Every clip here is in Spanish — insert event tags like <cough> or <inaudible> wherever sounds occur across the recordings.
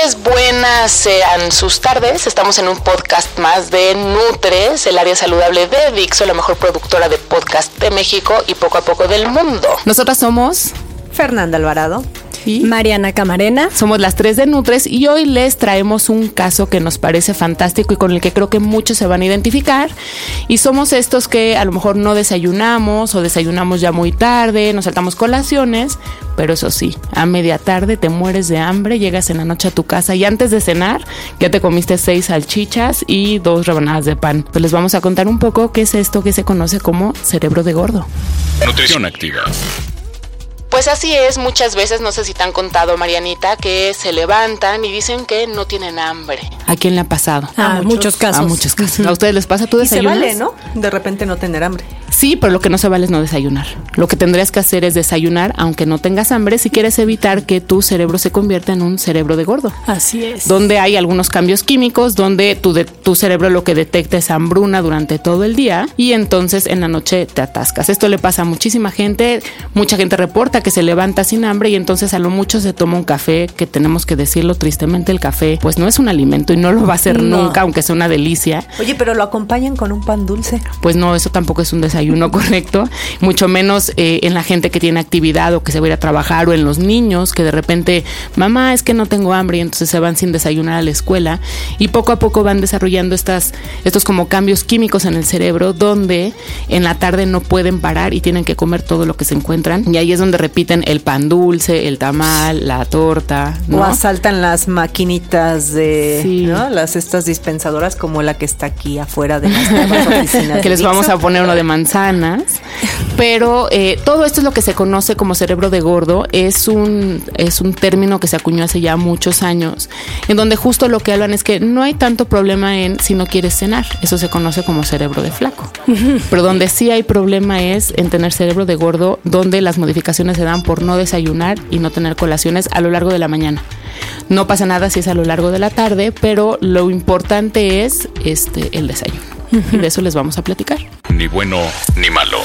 Buenas sean sus tardes. Estamos en un podcast más de Nutres, el área saludable de Dixo, la mejor productora de podcast de México y poco a poco del mundo. Nosotras somos Fernanda Alvarado. Y Mariana Camarena. somos las tres de Nutres y hoy les traemos un caso que nos parece fantástico y con el que creo que muchos se van a identificar. Y somos estos que a lo mejor no desayunamos o desayunamos ya muy tarde, nos saltamos colaciones, pero eso sí, a media tarde te mueres de hambre, llegas en la noche a tu casa y antes de cenar ya te comiste seis salchichas y dos rebanadas de pan. Pues les vamos a contar un poco qué es esto que se conoce como cerebro de gordo. Nutrición activa. Pues así es, muchas veces, no sé si te han contado, Marianita, que se levantan y dicen que no tienen hambre. ¿A quién le ha pasado? A muchos casos. A muchos casos. ¿A ustedes les pasa? ¿Tú Y se desayunas? vale, ¿no? De repente no tener hambre. Sí, pero lo que no se vale es no desayunar. Lo que tendrías que hacer es desayunar aunque no tengas hambre si quieres evitar que tu cerebro se convierta en un cerebro de gordo. Así es. Donde hay algunos cambios químicos, donde tu, de- tu cerebro lo que detecta es hambruna durante todo el día y entonces en la noche te atascas. Esto le pasa a muchísima gente. Mucha gente reporta que se levanta sin hambre y entonces a lo mucho se toma un café, que tenemos que decirlo tristemente, el café pues no es un alimento y no lo va a ser No. nunca, aunque sea una delicia Oye, pero lo acompañan con un pan dulce. pues no, eso tampoco es un desayuno <laughs> correcto, mucho menos eh, en la gente que tiene actividad o que se va a ir a trabajar o en los niños que de repente, mamá, es que no tengo hambre y entonces se van sin desayunar a la escuela y poco a poco van desarrollando estas, estos como cambios químicos en el cerebro donde en la tarde no pueden parar y tienen que comer todo lo que se encuentran y ahí es donde repiten el pan dulce, el tamal, la torta, ¿no? O asaltan las maquinitas de, Sí. ¿no? Las estas dispensadoras como la que está aquí afuera de nuestras <laughs> oficinas. que les vamos a poner uno de manzanas. Pero eh, todo esto es lo que se conoce como cerebro de gordo. Es un, es un término que se acuñó hace ya muchos años, en donde justo lo que hablan es que no hay tanto problema en si no quieres cenar. Eso se conoce como cerebro de flaco. <laughs> Pero donde sí hay problema es en tener cerebro de gordo, donde las modificaciones se dan por no desayunar y no tener colaciones a lo largo de la mañana. No pasa nada si es a lo largo de la tarde, pero lo importante es este el desayuno. Y de eso les vamos a platicar. Ni bueno ni malo.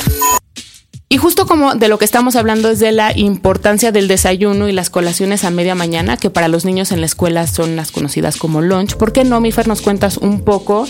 Y justo como de lo que estamos hablando es de la importancia del desayuno y las colaciones a media mañana, que para los niños en la escuela son las conocidas como lunch. ¿Por qué no, Mifer, nos cuentas un poco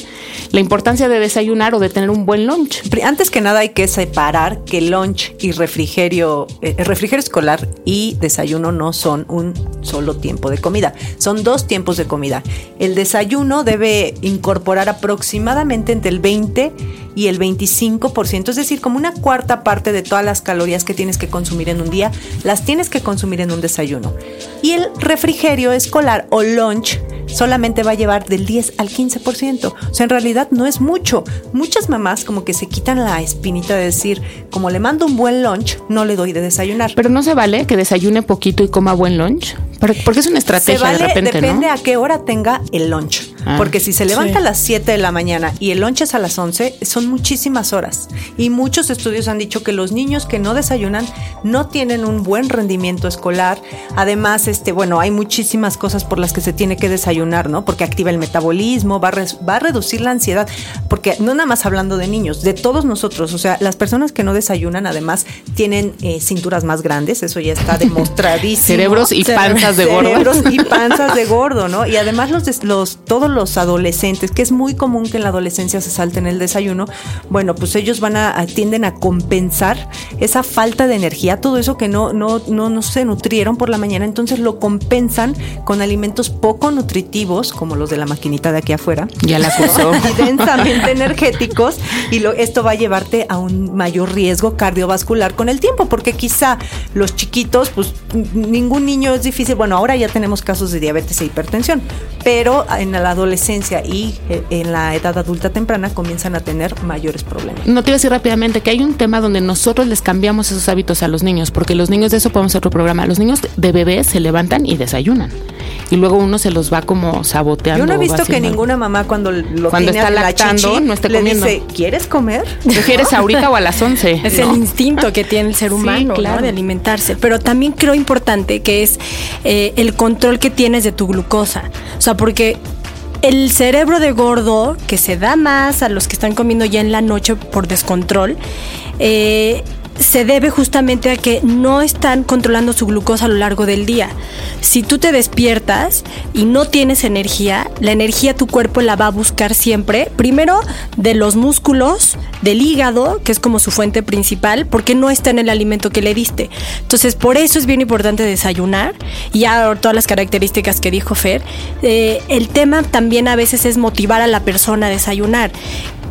la importancia de desayunar o de tener un buen lunch? Antes que nada hay que separar que lunch y refrigerio, eh, refrigerio escolar y desayuno no son un solo tiempo de comida, son dos tiempos de comida. El desayuno debe incorporar aproximadamente entre el 20 y el 25%, es decir, como una cuarta parte de todas las calorías que tienes que consumir en un día, las tienes que consumir en un desayuno. Y el refrigerio escolar o lunch solamente va a llevar del 10 al 15%. O sea, en realidad no es mucho. Muchas mamás como que se quitan la espinita de decir, como le mando un buen lunch, no le doy de desayunar. Pero no se vale que desayune poquito y coma buen lunch. Por- Porque es una se estrategia vale, de repente, depende ¿no? a qué hora tenga el lunch. Ah. Porque si se levanta a las 7 de la mañana y el lunch es a las 11, son muchísimas horas. Y muchos estudios han dicho que los niños que no desayunan no tienen un buen rendimiento escolar. Además, este, bueno, hay muchísimas cosas por las que se tiene que desayunar, ¿no? Porque activa el metabolismo, va a, va a reducir la ansiedad. Porque no nada más hablando de niños, de todos nosotros. O sea, las personas que no desayunan, además, tienen eh, cinturas más grandes. Eso ya está demostradísimo. <laughs> Cerebros y panzas de gordo. Cerebros y <laughs> panzas de gordo, ¿no? Y además los, los todos los adolescentes, que es muy común que en la adolescencia se salten el desayuno, bueno, pues ellos van a, tienden a compensar esa falta de energía, todo eso que no, no, no, no se nutrieron por la mañana, entonces lo compensan con alimentos poco nutritivos, como los de la maquinita de aquí afuera. Ya la acusó. <laughs> densamente energéticos, y lo, esto va a llevarte a un mayor riesgo cardiovascular con el tiempo, porque quizá los chiquitos, pues ningún niño es difícil, bueno, ahora ya tenemos casos de diabetes e hipertensión, pero en la adolescencia y eh, en la edad adulta temprana comienzan a tener mayores problemas. No te iba a decir rápidamente que hay un tema donde nosotros les cambiamos esos hábitos a los niños, porque los niños de eso podemos hacer otro programa. Los niños de bebés se levantan y desayunan. Y luego uno se los va como saboteando. Yo no he visto que ninguna mamá cuando lo cuando está lactando no esté le comiendo. dice, ¿quieres comer? ¿Prefieres <laughs> ahorita o a las 11? Es el instinto que tiene el ser <laughs> humano de alimentarse. Pero también creo importante que es eh, el control que tienes de tu glucosa. O sea, porque el cerebro de gordo, que se da más a los que están comiendo ya en la noche por descontrol, eh, se debe justamente a que no están controlando su glucosa a lo largo del día. Si tú te despiertas y no tienes energía, la energía tu cuerpo la va a buscar siempre, primero de los músculos, del hígado, que es como su fuente principal, porque no está en el alimento que le diste. Entonces, por eso es bien importante desayunar y ya todas las características que dijo Fer. Eh, el tema también a veces es motivar a la persona a desayunar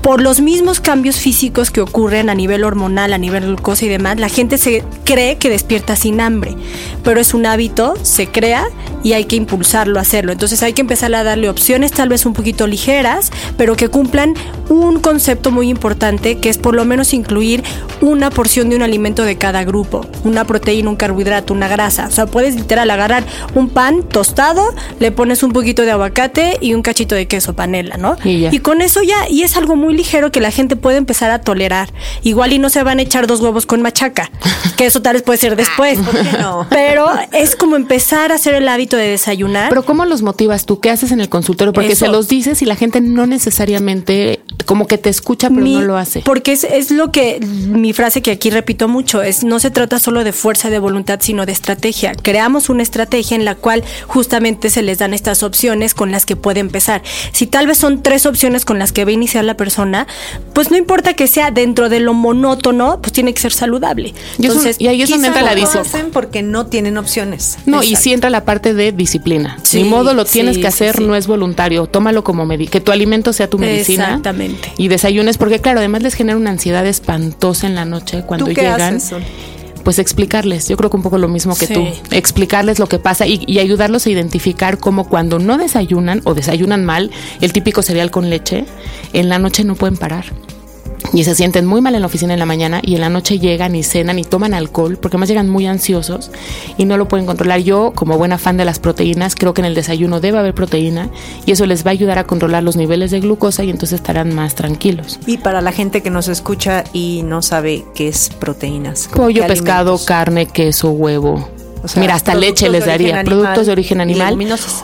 por los mismos cambios físicos que ocurren a nivel hormonal, a nivel glucosa y demás, la gente se cree que despierta sin hambre, pero es un hábito, se crea y hay que impulsarlo a hacerlo. Entonces hay que empezar a darle opciones tal vez un poquito ligeras, pero que cumplan un concepto muy importante que es por lo menos incluir una porción de un alimento de cada grupo, una proteína, un carbohidrato, una grasa. O sea, puedes literal agarrar un pan tostado, le pones un poquito de aguacate y un cachito de queso panela, ¿no? Y, y con eso ya, y es algo muy ligero que la gente puede empezar a tolerar. Igual y no se van a echar dos huevos con machaca, que eso tal vez puede ser después. no? Pero es como empezar a hacer el hábito de desayunar. Pero ¿cómo los motivas tú? ¿Qué haces en el consultorio? Porque se los dices y la gente no necesariamente como que te escucha pero no lo hace. Porque es, es, lo que mi frase que aquí repito mucho es no se trata solo de fuerza de voluntad sino de estrategia. Creamos una estrategia en la cual justamente se les dan estas opciones con las que puede empezar. Si tal vez son tres opciones con las que va a iniciar la persona pues no importa que sea dentro de lo monótono, pues tiene que ser saludable. Entonces, y, ahí es donde entra la disciplina. porque no tienen opciones. No, y sí entra la parte de disciplina. Ni modo lo tienes que hacer, no es voluntario. Tómalo como que tu alimento sea tu medicina. Exactamente. Y desayunes, porque claro, además les genera una ansiedad espantosa en la noche cuando llegan pues explicarles, yo creo que un poco lo mismo que tú, explicarles lo que pasa y, y, ayudarlos a identificar cómo cuando no desayunan o desayunan mal, el típico cereal con leche, en la noche no pueden parar y se sienten muy mal en la oficina en la mañana y en la noche llegan y cenan y toman alcohol porque más llegan muy ansiosos y no lo pueden controlar. Yo, como buena fan de las proteínas, creo que en el desayuno debe haber proteína y eso les va a ayudar a controlar los niveles de glucosa y entonces estarán más tranquilos. Y para la gente que nos escucha y no sabe qué es proteínas. Pollo, pescado, carne, queso, huevo. Mira, hasta leche les daría, productos de origen animal.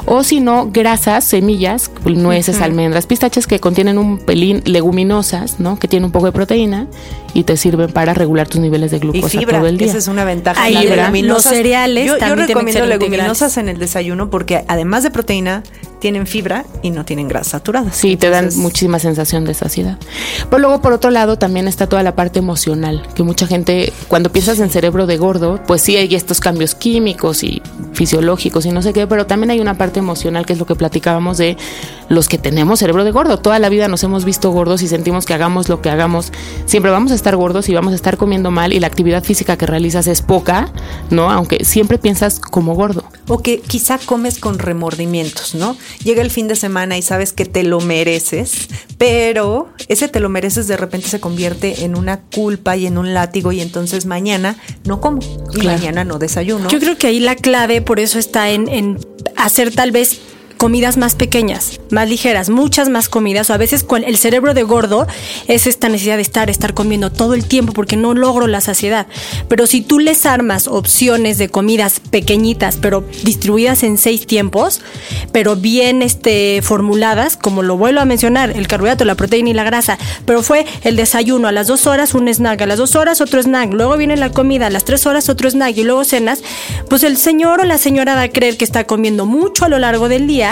O si no, grasas, semillas, nueces, almendras, pistaches que contienen un pelín leguminosas, ¿no? Que tienen un poco de proteína y te sirven para regular tus niveles de glucosa y fibra, todo el día. Esa es una ventaja. Ahí, los cereales yo, yo recomiendo leguminosas en el desayuno porque además de proteína tienen fibra y no tienen grasa saturada. Sí, te dan muchísima sensación de saciedad. Pero luego, por otro lado, también está toda la parte emocional, que mucha gente, cuando piensas en cerebro de gordo, pues sí hay estos cambios químicos y fisiológicos y no sé qué, pero también hay una parte emocional que es lo que platicábamos de los que tenemos cerebro de gordo. Toda la vida nos hemos visto gordos y sentimos que hagamos lo que hagamos, siempre vamos a estar gordos y vamos a estar comiendo mal y la actividad física que realizas es poca, ¿no? Aunque siempre piensas como gordo. O que quizá comes con remordimientos, ¿no? Llega el fin de semana y sabes que te lo mereces, pero ese te lo mereces de repente se convierte en una culpa y en un látigo y entonces mañana no como y mañana no desayuno. Yo creo que ahí la clave por eso está en, en hacer tal vez comidas más pequeñas, más ligeras, muchas más comidas. O a veces el cerebro de gordo es esta necesidad de estar, estar comiendo todo el tiempo porque no logro la saciedad. Pero si tú les armas opciones de comidas pequeñitas, pero distribuidas en seis tiempos, pero bien este, formuladas, como lo vuelvo a mencionar, el carbohidrato, la proteína y la grasa, pero fue el desayuno a las dos horas, un snack, a las dos horas otro snack, luego viene la comida, a las tres horas otro snack y luego cenas, pues el señor o la señora va a creer que está comiendo mucho a lo largo del día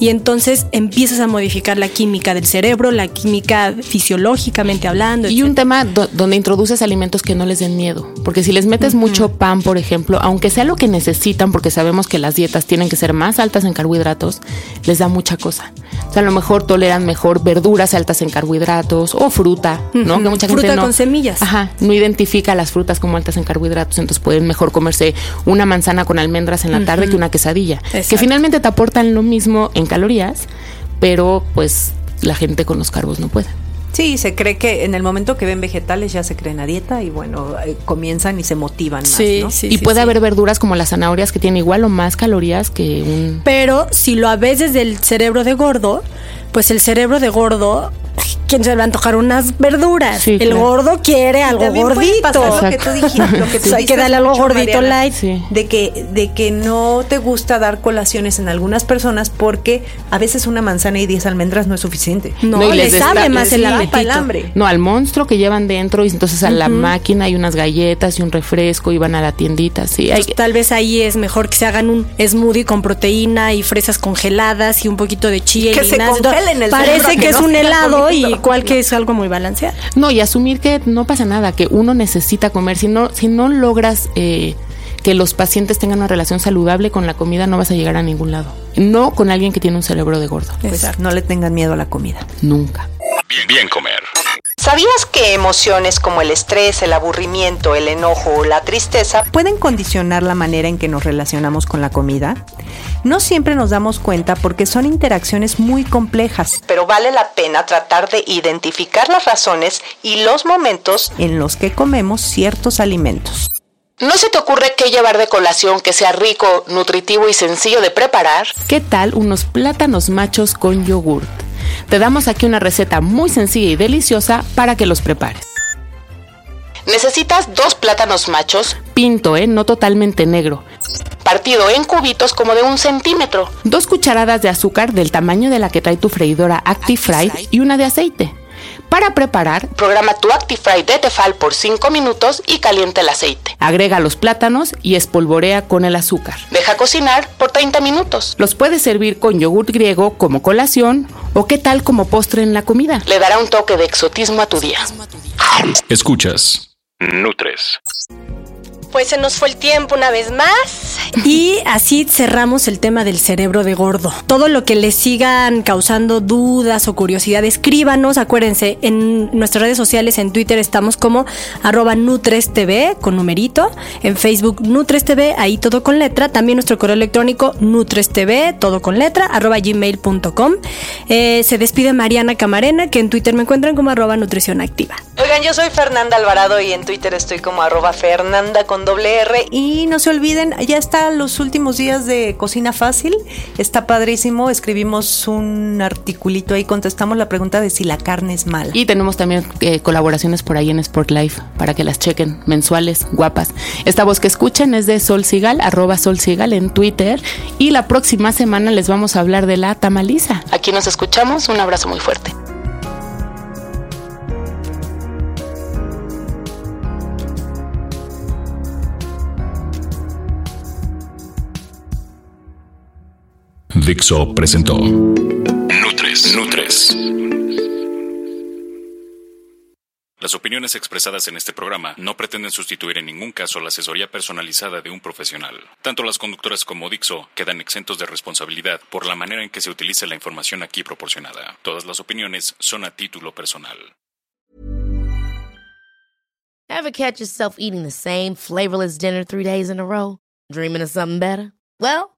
y entonces empiezas a modificar la química del cerebro, la química fisiológicamente hablando. Y un tema donde introduces alimentos que no les den miedo, porque si les metes mucho pan, por ejemplo, aunque sea lo que necesitan, porque sabemos que las dietas tienen que ser más altas en carbohidratos, les da mucha cosa. O sea, a lo mejor toleran mejor verduras altas en carbohidratos o fruta, ¿no? Que mucha gente fruta con semillas. Ajá, no identifica las frutas como altas en carbohidratos, entonces pueden mejor comerse una manzana con almendras en la tarde que una quesadilla, que finalmente te aportan lo mismo en calorías, pero pues la gente con los carbos no puede. Sí, se cree que en el momento que ven vegetales ya se creen a dieta y bueno, eh, comienzan y se motivan más, ¿no? Sí, y puede haber verduras como las zanahorias que tienen igual o más calorías que un... Pero si lo ves desde el cerebro de gordo, pues el cerebro de gordo ¿quién se le va a antojar unas verduras? el gordo quiere algo gordito. Lo que tú dijiste, lo que tú <laughs> hay que darle algo gordito light. De que, de que no te gusta dar colaciones en algunas personas porque a veces una manzana y 10 almendras no es suficiente. No, no les sabe más el, hambre. No, al monstruo que llevan dentro y entonces a la máquina hay unas galletas y un refresco y van a la tiendita. Sí, hay... Tal vez ahí es mejor que se hagan un smoothie con proteína y fresas congeladas y un poquito de chía que y se congelen el Parece que, es un helado y cual que es algo muy balanceado. No, y asumir que no pasa nada, que uno necesita comer. Si no, si no logras eh, que los pacientes tengan una relación saludable con la comida, no vas a llegar a ningún lado. No con alguien que tiene un cerebro de gordo. Pues no le tengan miedo a la comida. Nunca. Bien, bien comer. ¿Sabías que emociones como el estrés, el aburrimiento, el enojo o la tristeza pueden condicionar la manera en que nos relacionamos con la comida? No siempre nos damos cuenta porque son interacciones muy complejas, pero vale la pena tratar de identificar las razones y los momentos en los que comemos ciertos alimentos. ¿No se te ocurre qué llevar de colación que sea rico, nutritivo y sencillo de preparar? ¿Qué tal unos plátanos machos con yogurt? Te damos aquí una receta muy sencilla y deliciosa para que los prepares. Necesitas dos plátanos machos. Pinto, ¿eh? No totalmente negro. Partido en cubitos como de un centímetro. Dos cucharadas de azúcar del tamaño de la que trae tu freidora ActiFry y una de aceite. Para preparar, programa tu ActiFry de Tefal por 5 minutos y calienta el aceite. Agrega los plátanos y espolvorea con el azúcar. Deja cocinar por 30 minutos. Los puedes servir con yogurt griego como colación o qué tal como postre en la comida. Le dará un toque de exotismo a tu día. Escuchas. Nutres. Pues se nos fue el tiempo una vez más. Y así cerramos el tema del cerebro de gordo. Todo lo que les sigan causando dudas o curiosidad, escríbanos. Acuérdense, en nuestras redes sociales, en Twitter estamos como arroba NutresTV con numerito. En Facebook NutresTV, ahí todo con letra. También nuestro correo electrónico NutresTV, todo con letra, arroba gmail.com. Eh, se despide Mariana Camarena, que en Twitter me encuentran como arroba nutrición activa. Oigan, yo soy Fernanda Alvarado y en Twitter estoy como arroba Fernanda con doble R. Y no se olviden, ya está los últimos días de Cocina Fácil. Está padrísimo. Escribimos un articulito ahí, contestamos la pregunta de si la carne es mala. Y tenemos también eh, colaboraciones por ahí en Sport Life para que las chequen, mensuales, guapas. Esta voz que escuchen es de Sol Sigal, arroba Sol Sigal en Twitter. Y la próxima semana les vamos a hablar de la tamaliza. Aquí nos escuchamos. Un abrazo muy fuerte. Dixo presentó Nutres. Nutres. Las opiniones expresadas en este programa no pretenden sustituir en ningún caso la asesoría personalizada de un profesional. Tanto las conductoras como Dixo quedan exentos de responsabilidad por la manera en que se utiliza la información aquí proporcionada. Todas las opiniones son a título personal. Ever catch yourself eating the same flavorless dinner three days in a row? Dreaming of something better? Well,